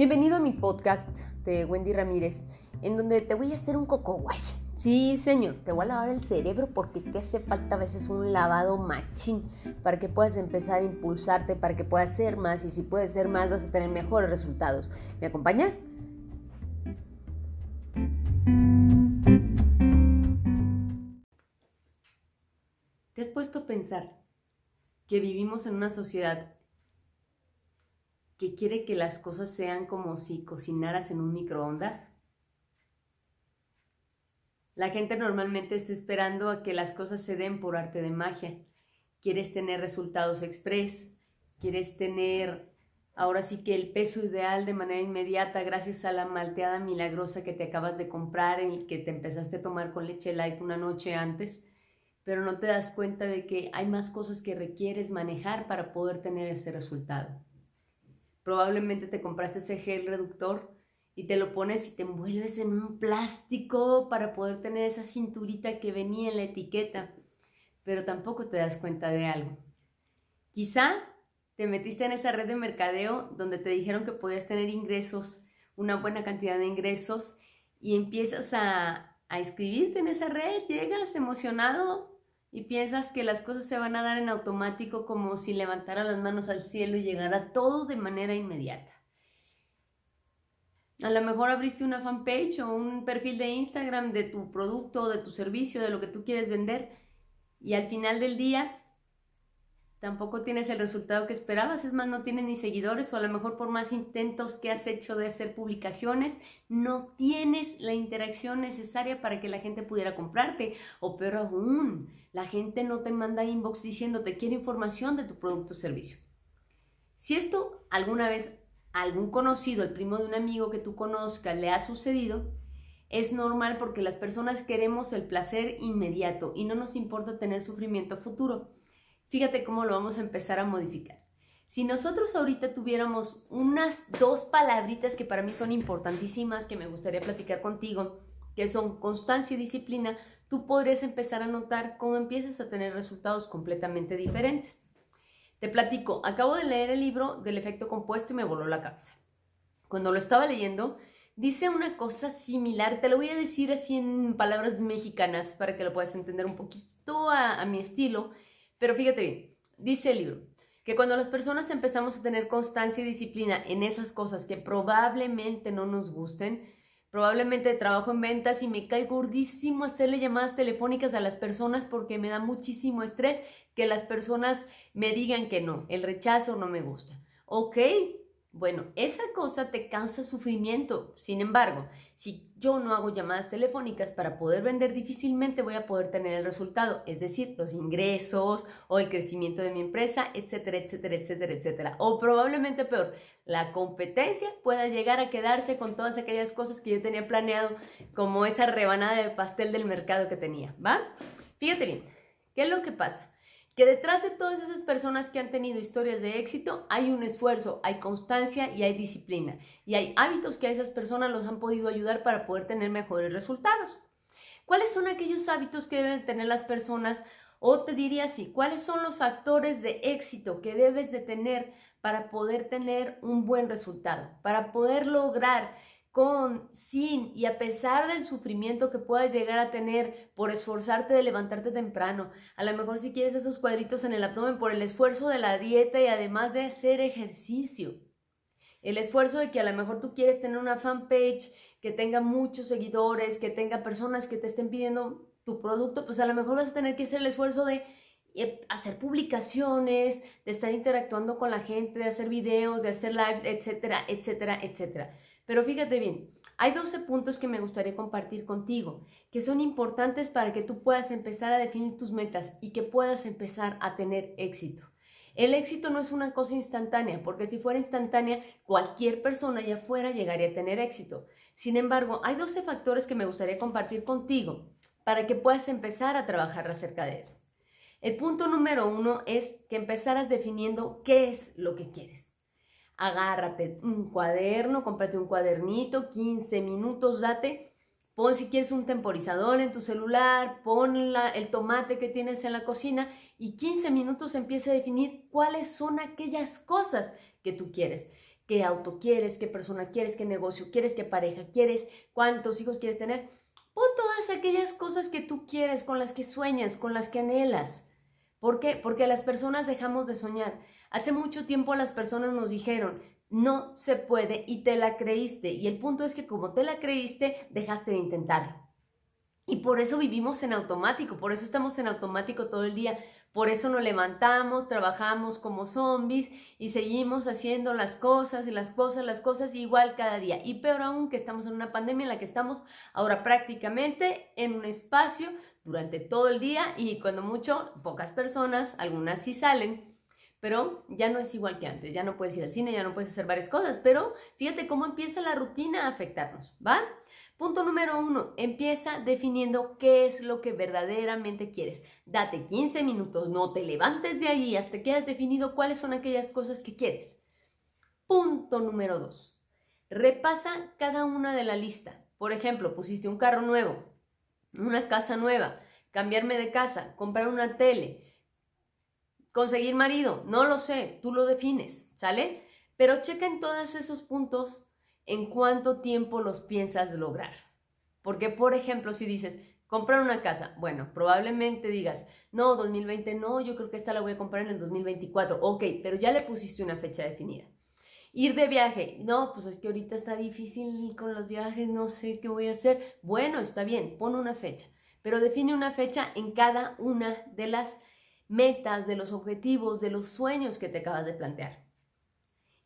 Bienvenido a mi podcast de Wendy Ramírez, en donde te voy a hacer un coco wash. Sí, señor, te voy a lavar el cerebro porque te hace falta a veces un lavado machín para que puedas empezar a impulsarte, para que puedas hacer más y si puedes ser más vas a tener mejores resultados. ¿Me acompañas? ¿Te has puesto a pensar que vivimos en una sociedad que quiere que las cosas sean como si cocinaras en un microondas? La gente normalmente está esperando a que las cosas se den por arte de magia. Quieres tener resultados express, quieres tener ahora sí que el peso ideal de manera inmediata gracias a la malteada milagrosa que te acabas de comprar y que te empezaste a tomar con leche light una noche antes, pero no te das cuenta de que hay más cosas que requieres manejar para poder tener ese resultado. Probablemente te compraste ese gel reductor y te lo pones y te envuelves en un plástico para poder tener esa cinturita que venía en la etiqueta, pero tampoco te das cuenta de algo. Quizá te metiste en esa red de mercadeo donde te dijeron que podías tener ingresos, una buena cantidad de ingresos, y empiezas a, a inscribirte en esa red, llegas emocionado y piensas que las cosas se van a dar en automático como si levantara las manos al cielo y llegara todo de manera inmediata. A lo mejor abriste una fanpage o un perfil de Instagram de tu producto, de tu servicio, de lo que tú quieres vender y al final del día tampoco tienes el resultado que esperabas, es más, no tienes ni seguidores o a lo mejor por más intentos que has hecho de hacer publicaciones, no tienes la interacción necesaria para que la gente pudiera comprarte o peor aún, la gente no te manda inbox diciéndote quiere información de tu producto o servicio. Si esto alguna vez a algún conocido, el primo de un amigo que tú conozcas, le ha sucedido, es normal porque las personas queremos el placer inmediato y no nos importa tener sufrimiento futuro. Fíjate cómo lo vamos a empezar a modificar. Si nosotros ahorita tuviéramos unas dos palabritas que para mí son importantísimas, que me gustaría platicar contigo, que son constancia y disciplina, tú podrías empezar a notar cómo empiezas a tener resultados completamente diferentes. Te platico, acabo de leer el libro del efecto compuesto y me voló la cabeza. Cuando lo estaba leyendo, dice una cosa similar, te lo voy a decir así en palabras mexicanas para que lo puedas entender un poquito a, a mi estilo pero fíjate bien, dice el libro que cuando las personas empezamos a tener constancia y disciplina en esas cosas que probablemente no nos gusten, probablemente trabajo en ventas y me cae gordísimo hacerle llamadas telefónicas a las personas porque me da muchísimo estrés que las personas me digan que no, el rechazo no me gusta. Ok, bueno, esa cosa te causa sufrimiento. Sin embargo, si yo no hago llamadas telefónicas para poder vender, difícilmente voy a poder tener el resultado, es decir, los ingresos o el crecimiento de mi empresa, etcétera, etcétera, etcétera, etcétera. O probablemente peor, la competencia pueda llegar a quedarse con todas aquellas cosas que yo tenía planeado, como esa rebanada de pastel del mercado que tenía, ¿va? Fíjate bien, ¿qué es lo que pasa? Que detrás de todas esas personas que han tenido historias de éxito hay un esfuerzo, hay constancia y hay disciplina. Y hay hábitos que a esas personas los han podido ayudar para poder tener mejores resultados. ¿Cuáles son aquellos hábitos que deben tener las personas? O te diría así, ¿cuáles son los factores de éxito que debes de tener para poder tener un buen resultado? Para poder lograr con, sin y a pesar del sufrimiento que puedas llegar a tener por esforzarte de levantarte temprano, a lo mejor si quieres esos cuadritos en el abdomen por el esfuerzo de la dieta y además de hacer ejercicio, el esfuerzo de que a lo mejor tú quieres tener una fanpage que tenga muchos seguidores, que tenga personas que te estén pidiendo tu producto, pues a lo mejor vas a tener que hacer el esfuerzo de eh, hacer publicaciones, de estar interactuando con la gente, de hacer videos, de hacer lives, etcétera, etcétera, etcétera. Pero fíjate bien, hay 12 puntos que me gustaría compartir contigo, que son importantes para que tú puedas empezar a definir tus metas y que puedas empezar a tener éxito. El éxito no es una cosa instantánea, porque si fuera instantánea, cualquier persona allá afuera llegaría a tener éxito. Sin embargo, hay 12 factores que me gustaría compartir contigo para que puedas empezar a trabajar acerca de eso. El punto número uno es que empezaras definiendo qué es lo que quieres agárrate un cuaderno, cómprate un cuadernito, 15 minutos, date. Pon si quieres un temporizador en tu celular, pon el tomate que tienes en la cocina y 15 minutos empieza a definir cuáles son aquellas cosas que tú quieres. qué auto quieres, qué persona quieres, qué negocio quieres, qué pareja quieres, cuántos hijos quieres tener. Pon todas aquellas cosas que tú quieres, con las que sueñas, con las que anhelas. ¿Por qué? Porque las personas dejamos de soñar. Hace mucho tiempo las personas nos dijeron, no se puede y te la creíste. Y el punto es que como te la creíste, dejaste de intentarlo. Y por eso vivimos en automático, por eso estamos en automático todo el día, por eso nos levantamos, trabajamos como zombies y seguimos haciendo las cosas y las cosas, las cosas igual cada día. Y peor aún que estamos en una pandemia en la que estamos ahora prácticamente en un espacio durante todo el día y cuando mucho, pocas personas, algunas sí salen, pero ya no es igual que antes, ya no puedes ir al cine, ya no puedes hacer varias cosas, pero fíjate cómo empieza la rutina a afectarnos, ¿va? Punto número uno, empieza definiendo qué es lo que verdaderamente quieres. Date 15 minutos, no te levantes de ahí hasta que hayas definido cuáles son aquellas cosas que quieres. Punto número dos, repasa cada una de la lista. Por ejemplo, pusiste un carro nuevo, una casa nueva, cambiarme de casa, comprar una tele, conseguir marido, no lo sé, tú lo defines, ¿sale? Pero checa en todos esos puntos en cuánto tiempo los piensas lograr. Porque, por ejemplo, si dices, comprar una casa, bueno, probablemente digas, no, 2020 no, yo creo que esta la voy a comprar en el 2024, ok, pero ya le pusiste una fecha definida. Ir de viaje, no, pues es que ahorita está difícil con los viajes, no sé qué voy a hacer. Bueno, está bien, pon una fecha, pero define una fecha en cada una de las metas, de los objetivos, de los sueños que te acabas de plantear.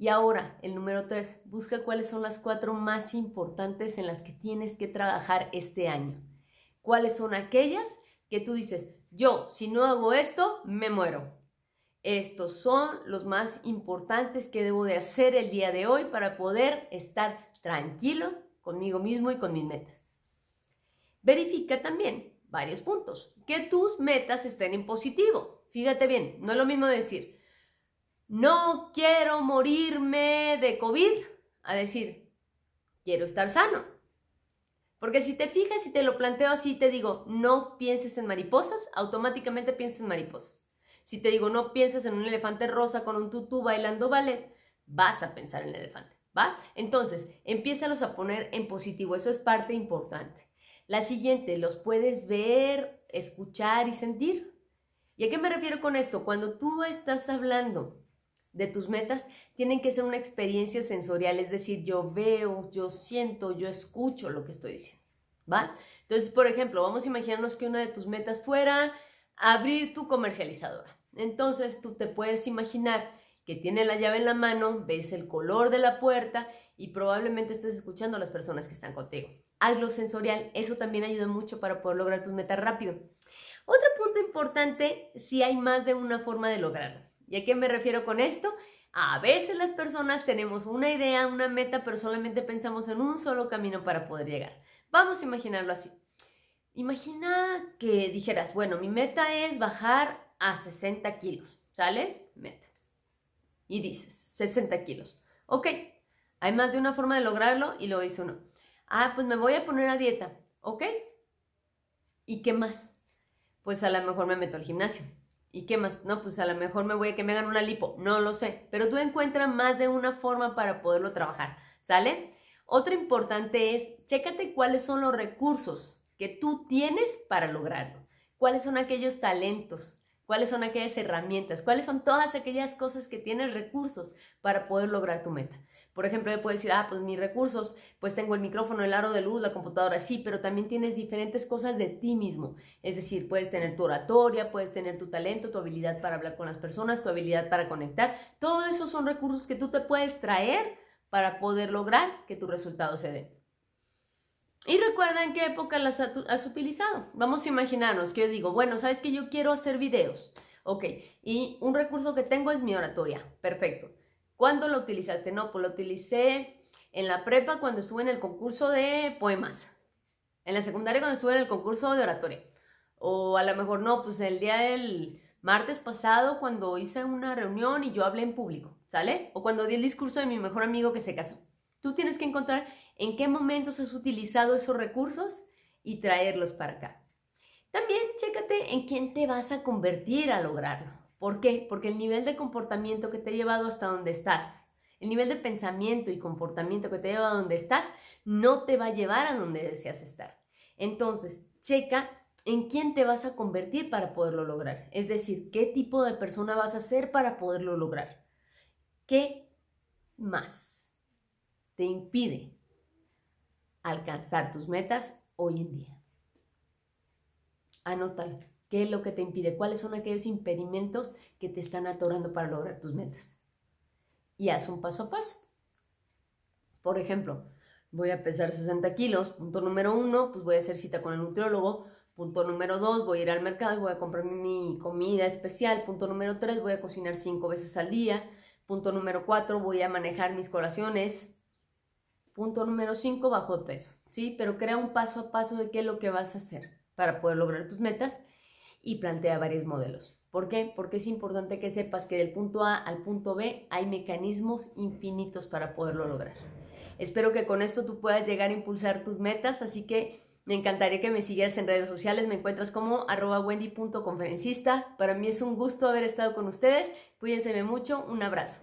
Y ahora, el número tres, busca cuáles son las cuatro más importantes en las que tienes que trabajar este año. ¿Cuáles son aquellas que tú dices, yo, si no hago esto, me muero? Estos son los más importantes que debo de hacer el día de hoy para poder estar tranquilo conmigo mismo y con mis metas. Verifica también varios puntos. Que tus metas estén en positivo. Fíjate bien, no es lo mismo decir, no quiero morirme de COVID, a decir, quiero estar sano. Porque si te fijas y te lo planteo así, te digo, no pienses en mariposas, automáticamente piensas en mariposas. Si te digo, no pienses en un elefante rosa con un tutú bailando ballet, vas a pensar en el elefante, ¿va? Entonces, empiézalos a poner en positivo, eso es parte importante. La siguiente, los puedes ver, escuchar y sentir. ¿Y a qué me refiero con esto? Cuando tú estás hablando de tus metas, tienen que ser una experiencia sensorial, es decir, yo veo, yo siento, yo escucho lo que estoy diciendo, ¿va? Entonces, por ejemplo, vamos a imaginarnos que una de tus metas fuera abrir tu comercializadora. Entonces, tú te puedes imaginar que tiene la llave en la mano, ves el color de la puerta y probablemente estés escuchando a las personas que están contigo hazlo sensorial. Eso también ayuda mucho para poder lograr tus metas rápido. Otro punto importante, si hay más de una forma de lograrlo. ¿Y a qué me refiero con esto? A veces las personas tenemos una idea, una meta, pero solamente pensamos en un solo camino para poder llegar. Vamos a imaginarlo así. Imagina que dijeras, bueno, mi meta es bajar a 60 kilos, ¿sale? Meta. Y dices, 60 kilos. Ok, hay más de una forma de lograrlo y lo dice uno. Ah, pues me voy a poner a dieta, ¿ok? ¿Y qué más? Pues a lo mejor me meto al gimnasio. ¿Y qué más? No, pues a lo mejor me voy a que me hagan una lipo, no lo sé, pero tú encuentras más de una forma para poderlo trabajar, ¿sale? Otra importante es, chécate cuáles son los recursos que tú tienes para lograrlo, cuáles son aquellos talentos, cuáles son aquellas herramientas, cuáles son todas aquellas cosas que tienes recursos para poder lograr tu meta. Por ejemplo, yo puedo decir, ah, pues mis recursos, pues tengo el micrófono, el aro de luz, la computadora, sí, pero también tienes diferentes cosas de ti mismo. Es decir, puedes tener tu oratoria, puedes tener tu talento, tu habilidad para hablar con las personas, tu habilidad para conectar. Todo eso son recursos que tú te puedes traer para poder lograr que tu resultado se dé. Y recuerda en qué época las has utilizado. Vamos a imaginarnos que yo digo, bueno, sabes que yo quiero hacer videos. Ok, y un recurso que tengo es mi oratoria. Perfecto. ¿Cuándo lo utilizaste? No, pues lo utilicé en la prepa cuando estuve en el concurso de poemas. En la secundaria cuando estuve en el concurso de oratoria. O a lo mejor no, pues el día del martes pasado cuando hice una reunión y yo hablé en público, ¿sale? O cuando di el discurso de mi mejor amigo que se casó. Tú tienes que encontrar en qué momentos has utilizado esos recursos y traerlos para acá. También chécate en quién te vas a convertir a lograrlo. ¿Por qué? Porque el nivel de comportamiento que te ha llevado hasta donde estás El nivel de pensamiento y comportamiento que te lleva a donde estás no te va a llevar a donde deseas estar. Entonces, checa en quién te vas a convertir para poderlo lograr. Es decir, qué tipo de persona vas a ser para poderlo lograr. ¿Qué más te impide alcanzar tus metas hoy en día? Anótalo. ¿Qué es lo que te impide? ¿Cuáles son aquellos impedimentos que te están atorando para lograr tus metas? Y haz un paso a paso. Por ejemplo, voy a pesar 60 kilos. Punto número uno, pues voy a hacer cita con el nutriólogo. Punto número dos, voy a ir al mercado y voy a comprar mi comida especial. Punto número tres, voy a cocinar cinco veces al día. Punto número cuatro, voy a manejar mis colaciones. Punto número cinco, bajo de peso. ¿Sí? Pero crea un paso a paso de qué es lo que vas a hacer para poder lograr tus metas y plantea varios modelos. ¿Por qué? Porque es importante que sepas que del punto A al punto B hay mecanismos infinitos para poderlo lograr. Espero que con esto tú puedas llegar a impulsar tus metas, así que me encantaría que me sigas en redes sociales, me encuentras como arroba wendy.conferencista. Para mí es un gusto haber estado con ustedes, cuídense mucho, un abrazo.